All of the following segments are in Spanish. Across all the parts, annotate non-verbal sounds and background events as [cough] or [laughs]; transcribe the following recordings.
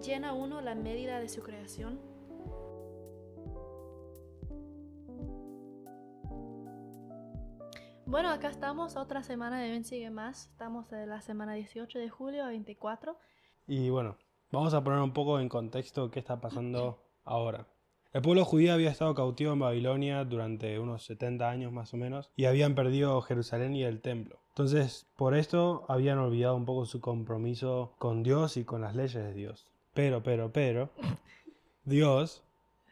llena uno la medida de su creación. Bueno, acá estamos, otra semana de Ven Sigue Más. Estamos de la semana 18 de julio a 24. Y bueno, vamos a poner un poco en contexto qué está pasando ahora. El pueblo judío había estado cautivo en Babilonia durante unos 70 años más o menos y habían perdido Jerusalén y el templo. Entonces, por esto habían olvidado un poco su compromiso con Dios y con las leyes de Dios. Pero, pero, pero, Dios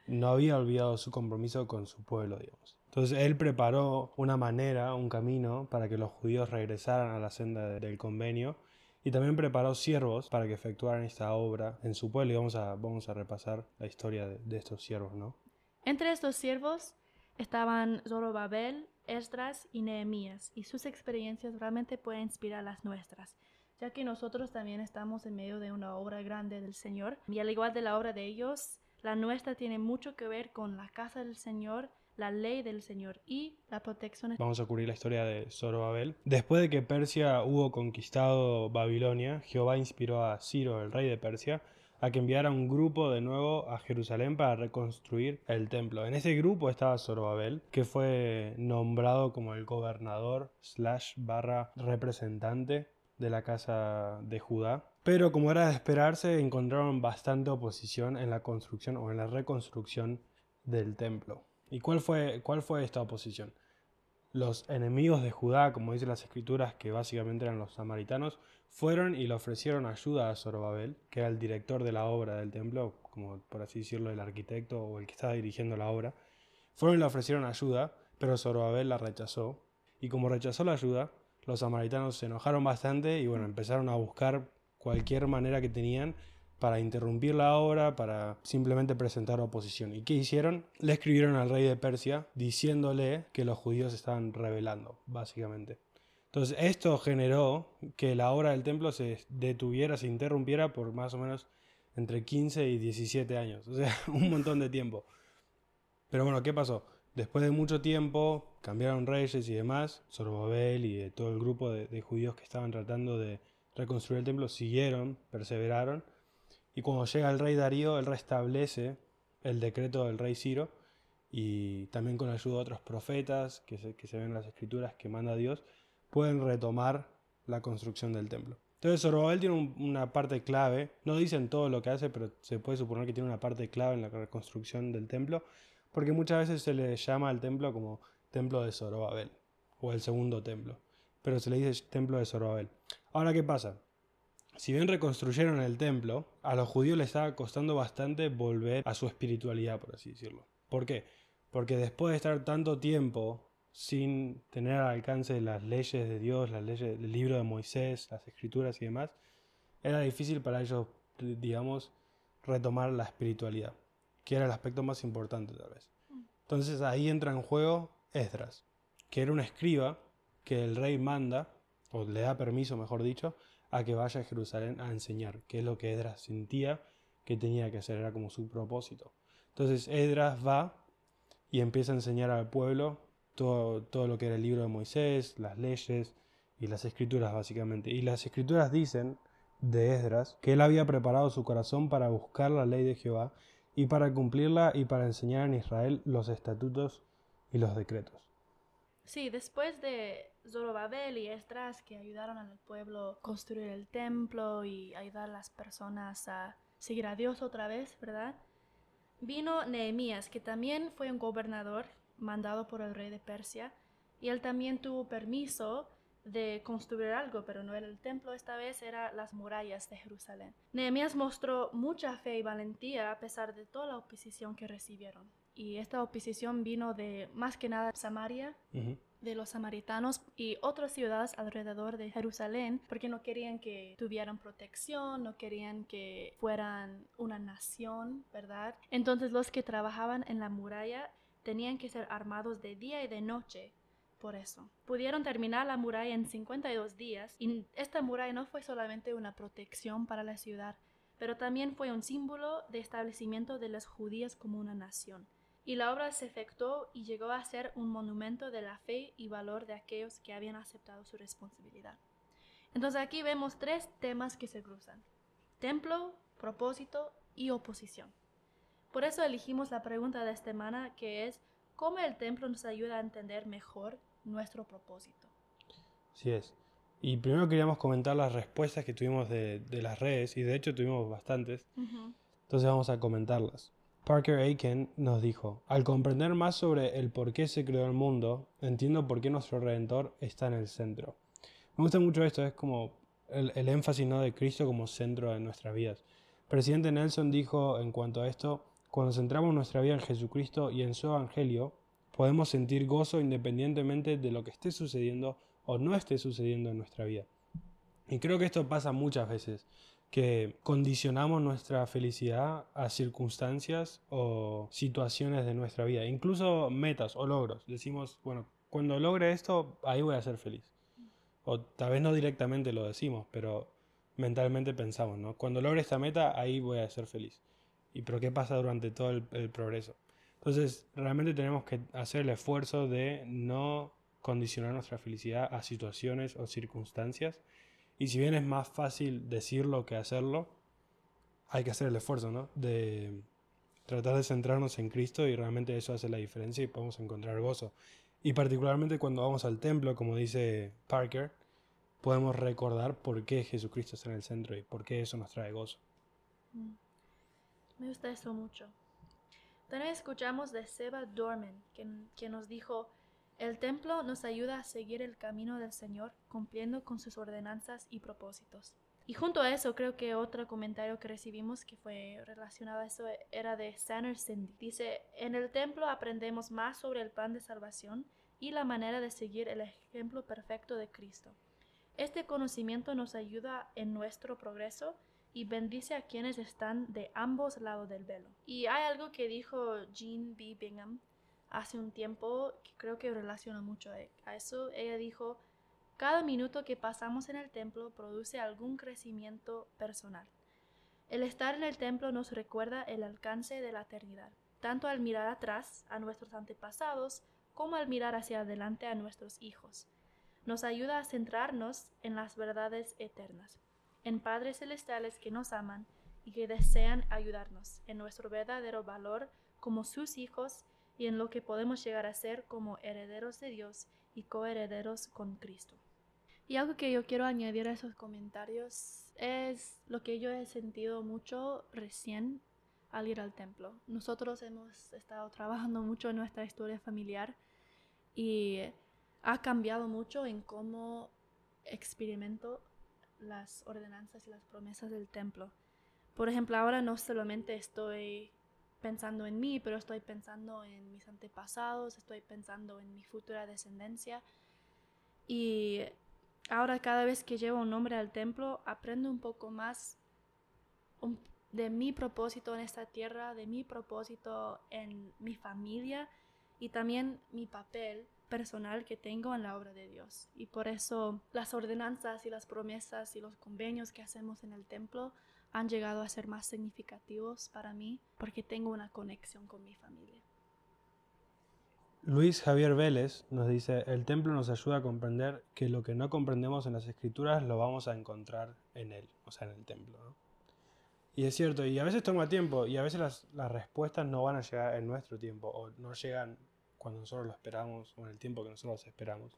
no había olvidado su compromiso con su pueblo, digamos. Entonces él preparó una manera, un camino para que los judíos regresaran a la senda del convenio y también preparó siervos para que efectuaran esta obra en su pueblo y vamos a, vamos a repasar la historia de, de estos siervos, ¿no? Entre estos siervos estaban Zorobabel, Esdras y Nehemías y sus experiencias realmente pueden inspirar las nuestras ya que nosotros también estamos en medio de una obra grande del Señor y al igual de la obra de ellos, la nuestra tiene mucho que ver con la casa del Señor la ley del Señor y la protección. Vamos a cubrir la historia de Zorobabel. Después de que Persia hubo conquistado Babilonia, Jehová inspiró a Ciro, el rey de Persia, a que enviara un grupo de nuevo a Jerusalén para reconstruir el templo. En ese grupo estaba Zorobabel, que fue nombrado como el gobernador slash barra representante de la casa de Judá. Pero como era de esperarse, encontraron bastante oposición en la construcción o en la reconstrucción del templo. ¿Y cuál fue, cuál fue esta oposición? Los enemigos de Judá, como dicen las escrituras, que básicamente eran los samaritanos, fueron y le ofrecieron ayuda a Zorobabel, que era el director de la obra del templo, como por así decirlo, el arquitecto o el que estaba dirigiendo la obra. Fueron y le ofrecieron ayuda, pero Zorobabel la rechazó. Y como rechazó la ayuda, los samaritanos se enojaron bastante y bueno, empezaron a buscar cualquier manera que tenían para interrumpir la obra, para simplemente presentar oposición. ¿Y qué hicieron? Le escribieron al rey de Persia diciéndole que los judíos estaban rebelando, básicamente. Entonces esto generó que la obra del templo se detuviera, se interrumpiera por más o menos entre 15 y 17 años, o sea, [laughs] un montón de tiempo. Pero bueno, ¿qué pasó? Después de mucho tiempo cambiaron reyes y demás, Zorobabel y todo el grupo de, judíos que estaban tratando de reconstruir el templo siguieron, perseveraron, y cuando llega el rey Darío, él restablece el decreto del rey Ciro y también con ayuda de otros profetas que se, que se ven en las escrituras que manda Dios, pueden retomar la construcción del templo. Entonces Zorobabel tiene una parte clave, no dicen todo lo que hace, pero se puede suponer que tiene una parte clave en la reconstrucción del templo, porque muchas veces se le llama al templo como templo de Zorobabel, o el segundo templo, pero se le dice templo de Zorobabel. Ahora, ¿qué pasa? Si bien reconstruyeron el templo, a los judíos les estaba costando bastante volver a su espiritualidad, por así decirlo. ¿Por qué? Porque después de estar tanto tiempo sin tener al alcance las leyes de Dios, las leyes del libro de Moisés, las escrituras y demás, era difícil para ellos, digamos, retomar la espiritualidad, que era el aspecto más importante tal vez. Entonces ahí entra en juego Esdras, que era un escriba que el rey manda, o le da permiso, mejor dicho, a que vaya a Jerusalén a enseñar, que es lo que Edras sentía que tenía que hacer, era como su propósito. Entonces Edras va y empieza a enseñar al pueblo todo, todo lo que era el libro de Moisés, las leyes y las escrituras básicamente. Y las escrituras dicen de Esdras que él había preparado su corazón para buscar la ley de Jehová y para cumplirla y para enseñar en Israel los estatutos y los decretos. Sí, después de Zorobabel y Esdras que ayudaron al pueblo a construir el templo y ayudar a las personas a seguir a Dios otra vez, ¿verdad? Vino Nehemías, que también fue un gobernador mandado por el rey de Persia, y él también tuvo permiso de construir algo, pero no era el templo, esta vez era las murallas de Jerusalén. Nehemías mostró mucha fe y valentía a pesar de toda la oposición que recibieron y esta oposición vino de más que nada Samaria, de los samaritanos y otras ciudades alrededor de Jerusalén, porque no querían que tuvieran protección, no querían que fueran una nación, ¿verdad? Entonces los que trabajaban en la muralla tenían que ser armados de día y de noche por eso. Pudieron terminar la muralla en 52 días y esta muralla no fue solamente una protección para la ciudad, pero también fue un símbolo de establecimiento de las judías como una nación y la obra se efectuó y llegó a ser un monumento de la fe y valor de aquellos que habían aceptado su responsabilidad. Entonces aquí vemos tres temas que se cruzan. Templo, propósito y oposición. Por eso elegimos la pregunta de esta semana que es ¿cómo el templo nos ayuda a entender mejor nuestro propósito? Así es. Y primero queríamos comentar las respuestas que tuvimos de, las redes, y de hecho tuvimos bastantes. Entonces vamos a comentarlas. Parker Aiken nos dijo, al comprender más sobre el por qué se creó el mundo, entiendo por qué nuestro Redentor está en el centro. Me gusta mucho esto, es como el, énfasis ¿no? de Cristo como centro de nuestras vidas. Presidente Nelson dijo en cuanto a esto, cuando centramos nuestra vida en Jesucristo y en su Evangelio, podemos sentir gozo independientemente de lo que esté sucediendo o no esté sucediendo en nuestra vida. Y creo que esto pasa muchas veces que condicionamos nuestra felicidad a circunstancias o situaciones de nuestra vida, incluso metas o logros. Decimos, bueno, cuando logre esto, ahí voy a ser feliz. O tal vez no directamente lo decimos, pero mentalmente pensamos, ¿no? Cuando logre esta meta, ahí voy a ser feliz. ¿Y pero qué pasa durante todo el, el progreso? Entonces, realmente tenemos que hacer el esfuerzo de no condicionar nuestra felicidad a situaciones o circunstancias, y si bien es más fácil decirlo que hacerlo, hay que hacer el esfuerzo, ¿no? De tratar de centrarnos en Cristo y realmente eso hace la diferencia y podemos encontrar gozo. Y particularmente cuando vamos al templo, como dice Parker, podemos recordar por qué Jesucristo está en el centro y por qué eso nos trae gozo. Mm. Me gusta eso mucho. También escuchamos de Seba Dorman, que nos dijo, el templo nos ayuda a seguir el camino del Señor cumpliendo con sus ordenanzas y propósitos. Y junto a eso creo que otro comentario que recibimos que fue relacionado a eso era de Sanderson. Dice, en el templo aprendemos más sobre el plan de salvación y la manera de seguir el ejemplo perfecto de Cristo. Este conocimiento nos ayuda en nuestro progreso y bendice a quienes están de ambos lados del velo. Y hay algo que dijo Jean B. Bingham hace un tiempo que creo que relaciona mucho a eso. Ella dijo, cada minuto que pasamos en el templo produce algún crecimiento personal. El estar en el templo nos recuerda el alcance de la eternidad, tanto al mirar atrás a nuestros antepasados como al mirar hacia adelante a nuestros hijos. Nos ayuda a centrarnos en las verdades eternas, en padres celestiales que nos aman y que desean ayudarnos en nuestro verdadero valor como sus hijos y en lo que podemos llegar a ser como herederos de Dios y coherederos con Cristo. Y algo que yo quiero añadir a esos comentarios es lo que yo he sentido mucho recién al ir al templo. Nosotros hemos estado trabajando mucho en nuestra historia familiar y ha cambiado mucho en cómo experimento las ordenanzas y las promesas del templo. Por ejemplo, ahora no solamente estoy pensando en mí, pero estoy pensando en mis antepasados, estoy pensando en mi futura descendencia. Y ahora cada vez que llevo un nombre al templo, aprendo un poco más de mi propósito en esta tierra, de mi propósito en mi familia y también mi papel personal que tengo en la obra de Dios. Y por eso las ordenanzas y las promesas y los convenios que hacemos en el templo han llegado a ser más significativos para mí porque tengo una conexión con mi familia. Luis Javier Vélez nos dice, el templo nos ayuda a comprender que lo que no comprendemos en las escrituras lo vamos a encontrar en él, o sea, en el templo. Y es cierto, y a veces toma tiempo, y a veces las, las, respuestas no van a llegar en nuestro tiempo, o no llegan cuando nosotros lo esperamos, o en el tiempo que nosotros esperamos.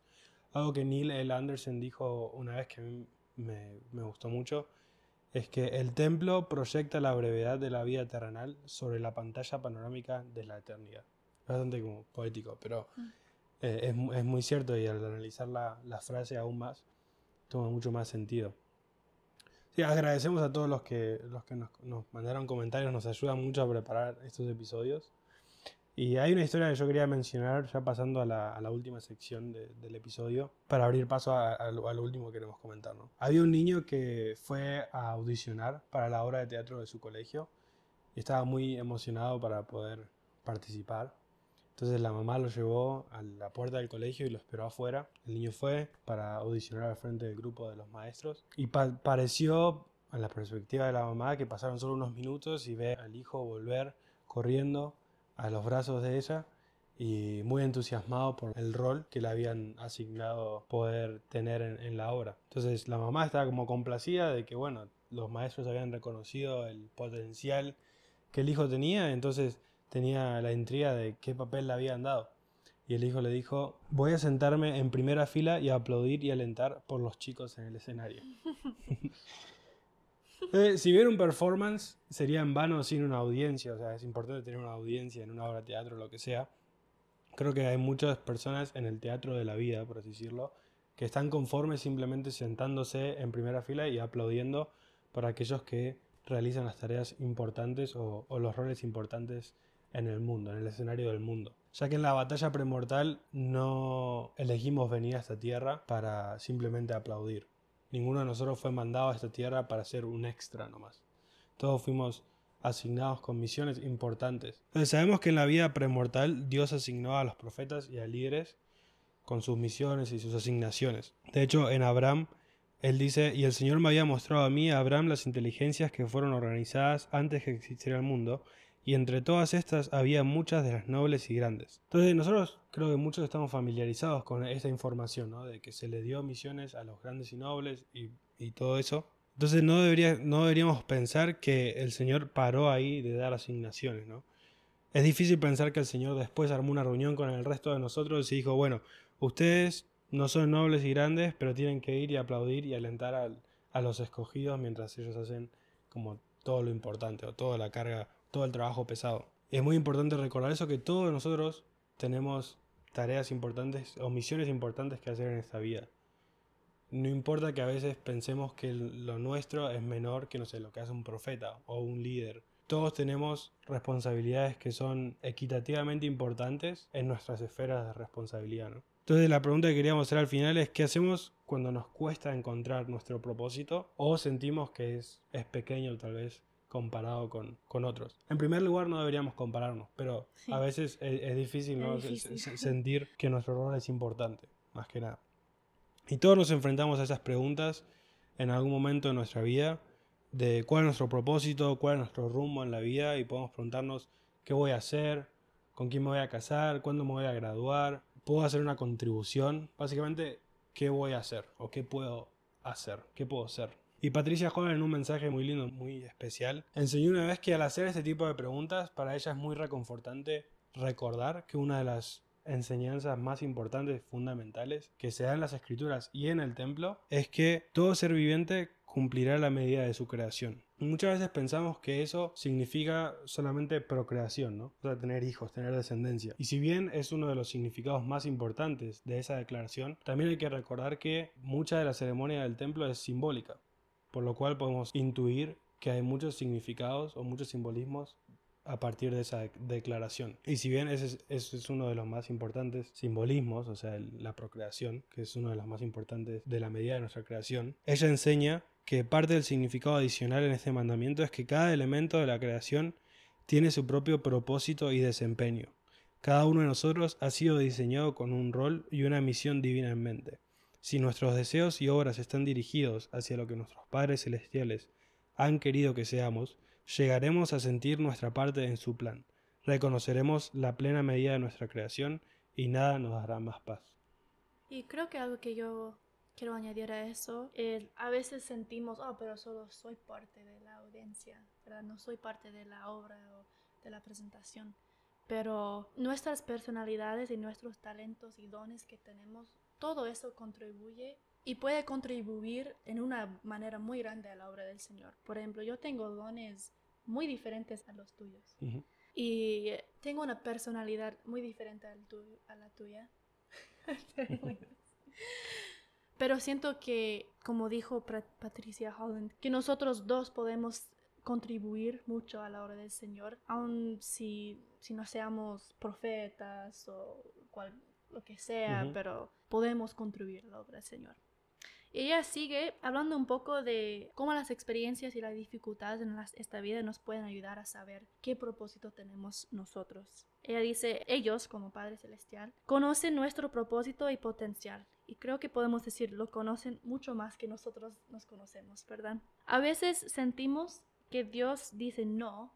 Algo que Neil L. Anderson dijo una vez que a mí me, me gustó mucho, es que el templo proyecta la brevedad de la vida terrenal sobre la pantalla panorámica de la eternidad. Bastante como poético, pero mm. eh, es, es, muy cierto y al analizar la, la, frase aún más, toma mucho más sentido. Sí, agradecemos a todos los que, los que nos, nos mandaron comentarios, nos ayudan mucho a preparar estos episodios. Y hay una historia que yo quería mencionar, ya pasando a la, última sección del episodio, para abrir paso a, lo, último que queremos comentar. ¿no? Había un niño que fue a audicionar para la obra de teatro de su colegio estaba muy emocionado para poder participar. Entonces la mamá lo llevó a la puerta del colegio y lo esperó afuera. El niño fue para audicionar al frente del grupo de los maestros y pareció, a la perspectiva de la mamá, que pasaron solo unos minutos y ve al hijo volver corriendo a los brazos de ella y muy entusiasmado por el rol que le habían asignado poder tener en, la obra. Entonces la mamá estaba como complacida de que, bueno, los maestros habían reconocido el potencial que el hijo tenía, entonces tenía la intriga de qué papel le habían dado. Y el hijo le dijo, voy a sentarme en primera fila y aplaudir y alentar por los chicos en el escenario. [laughs] Eh, si bien un performance sería en vano sin una audiencia, o sea, es importante tener una audiencia en una obra de teatro o lo que sea, creo que hay muchas personas en el teatro de la vida, por así decirlo, que están conformes simplemente sentándose en primera fila y aplaudiendo para aquellos que realizan las tareas importantes o, o los roles importantes en el mundo, en el escenario del mundo. Ya que en la batalla premortal no elegimos venir a esta tierra para simplemente aplaudir. Ninguno de nosotros fue mandado a esta tierra para ser un extra nomás. Todos fuimos asignados con misiones importantes. Entonces sabemos que en la vida premortal Dios asignó a los profetas y a líderes con sus misiones y sus asignaciones. De hecho, en Abraham, él dice, y el Señor me había mostrado a mí, a Abraham, las inteligencias que fueron organizadas antes que existiera el mundo, y entre todas estas había muchas de las nobles y grandes. Entonces nosotros creo que muchos estamos familiarizados con esta información, ¿no? de que se le dio misiones a los grandes y nobles y, todo eso. Entonces no, debería, no deberíamos pensar que el Señor paró ahí de dar asignaciones. ¿no? Es difícil pensar que el Señor después armó una reunión con el resto de nosotros y dijo, bueno, ustedes no son nobles y grandes, pero tienen que ir y aplaudir y alentar a, a los escogidos mientras ellos hacen como todo lo importante o toda la carga todo el trabajo pesado. Es muy importante recordar eso, que todos nosotros tenemos tareas importantes o misiones importantes que hacer en esta vida. No importa que a veces pensemos que lo nuestro es menor que no sé, lo que hace un profeta o un líder. Todos tenemos responsabilidades que son equitativamente importantes en nuestras esferas de responsabilidad. Entonces la pregunta que queríamos hacer al final es ¿qué hacemos cuando nos cuesta encontrar nuestro propósito o sentimos que es, es pequeño tal vez comparado con, con, otros. En primer lugar, no deberíamos compararnos, pero a veces es, difícil, ¿no? [laughs] sentir que nuestro rol es importante, más que nada. Y todos nos enfrentamos a esas preguntas en algún momento de nuestra vida, de cuál es nuestro propósito, cuál es nuestro rumbo en la vida, y podemos preguntarnos qué voy a hacer, con quién me voy a casar, cuándo me voy a graduar, puedo hacer una contribución, básicamente, qué voy a hacer o qué puedo hacer, qué puedo ser. Y Patricia Joven en un mensaje muy lindo, muy especial, enseñó una vez que al hacer este tipo de preguntas, para ella es muy reconfortante recordar que una de las enseñanzas más importantes, fundamentales, que se da en las escrituras y en el templo, es que todo ser viviente cumplirá la medida de su creación. Muchas veces pensamos que eso significa solamente procreación, ¿no? O sea, tener hijos, tener descendencia. Y si bien es uno de los significados más importantes de esa declaración, también hay que recordar que mucha de la ceremonia del templo es simbólica por lo cual podemos intuir que hay muchos significados o muchos simbolismos a partir de esa declaración. Y si bien ese es, uno de los más importantes simbolismos, o sea, la procreación, que es uno de los más importantes de la medida de nuestra creación, ella enseña que parte del significado adicional en este mandamiento es que cada elemento de la creación tiene su propio propósito y desempeño. Cada uno de nosotros ha sido diseñado con un rol y una misión divina en mente. Si nuestros deseos y obras están dirigidos hacia lo que nuestros padres celestiales han querido que seamos, llegaremos a sentir nuestra parte en su plan, reconoceremos la plena medida de nuestra creación y nada nos dará más paz. Y creo que algo que yo quiero añadir a eso es a veces sentimos, oh, pero solo soy parte de la audiencia, ¿verdad? No soy parte de la obra o de la presentación. Pero nuestras personalidades y nuestros talentos y dones que tenemos todo eso contribuye y puede contribuir en una manera muy grande a la obra del Señor. Por ejemplo, yo tengo dones muy diferentes a los tuyos. Y tengo una personalidad muy diferente a la tuya. [laughs] Pero siento que, como dijo Patricia Holland, que nosotros dos podemos contribuir mucho a la obra del Señor, aun si, si no seamos profetas o cual, lo que sea, pero podemos contribuir a la obra del Señor. Ella sigue hablando un poco de cómo las experiencias y las dificultades en esta vida nos pueden ayudar a saber qué propósito tenemos nosotros. Ella dice, ellos como Padre Celestial conocen nuestro propósito y potencial. Y creo que podemos decir, lo conocen mucho más que nosotros nos conocemos, ¿verdad? A veces sentimos que Dios dice no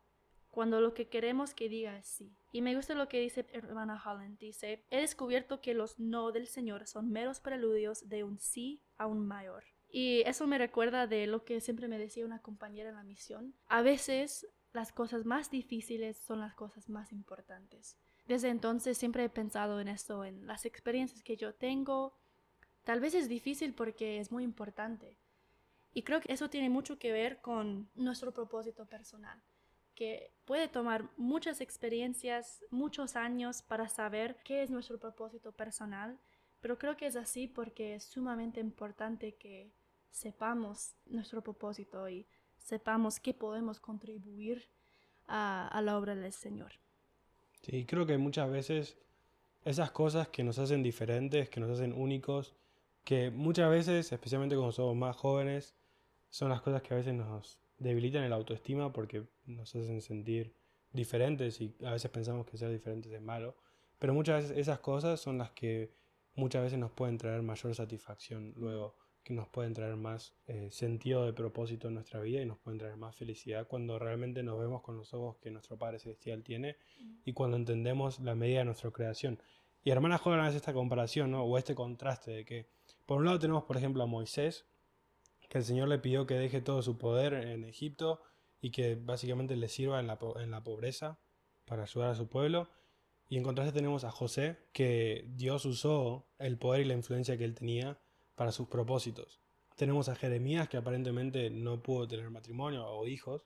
cuando lo que queremos que diga es sí. Y me gusta lo que dice hermana Holland. Dice, he descubierto que los no del Señor son meros preludios de un sí aún mayor. Y eso me recuerda de lo que siempre me decía una compañera en la misión. A veces las cosas más difíciles son las cosas más importantes. Desde entonces siempre he pensado en esto, en las experiencias que yo tengo. Tal vez es difícil porque es muy importante. Y creo que eso tiene mucho que ver con nuestro propósito personal, puede tomar muchas experiencias, muchos años para saber qué es nuestro propósito personal, pero creo que es así porque es sumamente importante que sepamos nuestro propósito y sepamos qué podemos contribuir a, a la obra del Señor. Sí, creo que muchas veces esas cosas que nos hacen diferentes, que nos hacen únicos, que muchas veces, especialmente cuando somos más jóvenes, son las cosas que a veces nos debilitan el autoestima porque nos hacen sentir diferentes y a veces pensamos que ser diferentes es malo. Pero muchas veces esas cosas son las que muchas veces nos pueden traer mayor satisfacción luego, que nos pueden traer más eh, sentido de propósito en nuestra vida y nos pueden traer más felicidad cuando realmente nos vemos con los ojos que nuestro Padre Celestial tiene y cuando entendemos la medida de nuestra creación. Y hermana joven hace esta comparación, ¿no? o este contraste de que, por un lado tenemos, por ejemplo, a Moisés, que el Señor le pidió que deje todo su poder en Egipto y que básicamente le sirva en la, en la pobreza para ayudar a su pueblo. Y en contraste tenemos a José, que Dios usó el poder y la influencia que él tenía para sus propósitos. Tenemos a Jeremías, que aparentemente no pudo tener matrimonio o hijos.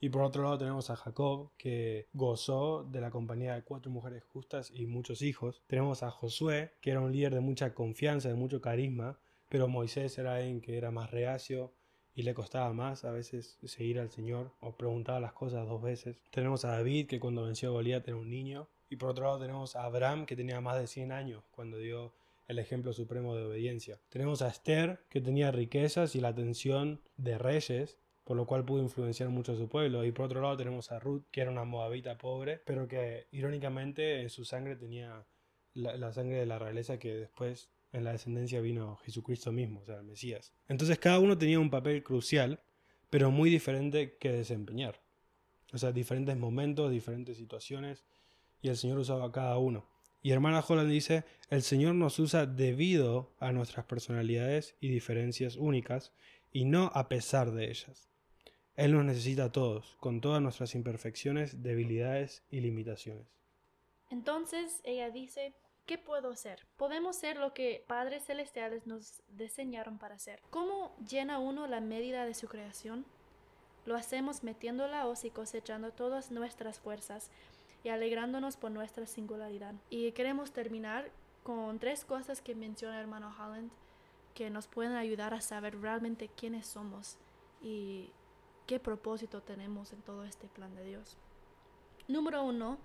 Y por otro lado tenemos a Jacob, que gozó de la compañía de cuatro mujeres justas y muchos hijos. Tenemos a Josué, que era un líder de mucha confianza, de mucho carisma, pero Moisés era alguien que era más reacio y le costaba más a veces seguir al Señor o preguntaba las cosas dos veces. Tenemos a David que cuando venció a Goliat era un niño y por otro lado tenemos a Abraham que tenía más de 100 años cuando dio el ejemplo supremo de obediencia. Tenemos a Esther que tenía riquezas y la atención de reyes por lo cual pudo influenciar mucho a su pueblo. Y por otro lado tenemos a Ruth, que era una moabita pobre, pero que irónicamente en su sangre tenía la, la sangre de la realeza que después en la descendencia vino Jesucristo mismo, o sea, el Mesías. Entonces cada uno tenía un papel crucial, pero muy diferente que desempeñar. O sea, diferentes momentos, diferentes situaciones, y el Señor usaba a cada uno. Y hermana Holland dice, el Señor nos usa debido a nuestras personalidades y diferencias únicas, y no a pesar de ellas. Él nos necesita a todos, con todas nuestras imperfecciones, debilidades y limitaciones. Entonces ella dice, ¿Qué puedo ser? Podemos ser lo que padres celestiales nos diseñaron para ser. ¿Cómo llena uno la medida de su creación? Lo hacemos metiendo la hoz y cosechando todas nuestras fuerzas y alegrándonos por nuestra singularidad. Y queremos terminar con tres cosas que menciona hermano Holland que nos pueden ayudar a saber realmente quiénes somos y qué propósito tenemos en todo este plan de Dios. Número uno,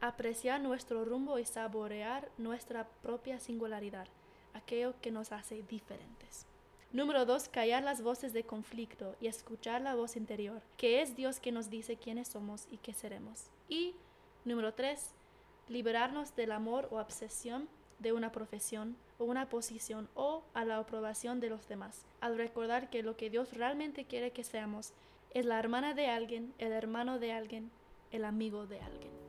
apreciar nuestro rumbo y saborear nuestra propia singularidad, aquello que nos hace diferentes. Número dos, callar las voces de conflicto y escuchar la voz interior, que es Dios que nos dice quiénes somos y qué seremos. Y número tres, liberarnos del amor o obsesión de una profesión o una posición o a la aprobación de los demás, al recordar que lo que Dios realmente quiere que seamos es la hermana de alguien, el hermano de alguien, el amigo de alguien.